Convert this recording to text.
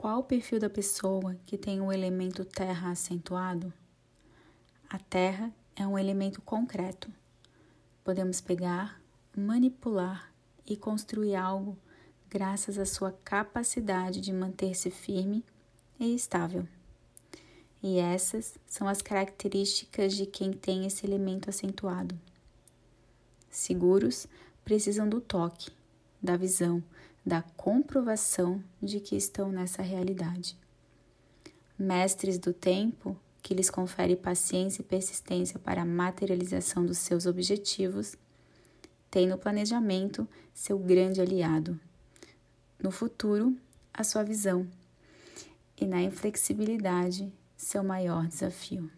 Qual o perfil da pessoa que tem o elemento terra acentuado? A terra é um elemento concreto. Podemos pegar, manipular e construir algo graças à sua capacidade de manter-se firme e estável. E essas são as características de quem tem esse elemento acentuado. Seguros precisam do toque, da visão, da comprovação de que estão nessa realidade. Mestres do tempo, que lhes confere paciência e persistência para a materialização dos seus objetivos, têm no planejamento seu grande aliado. No futuro, a sua visão. E na inflexibilidade, seu maior desafio.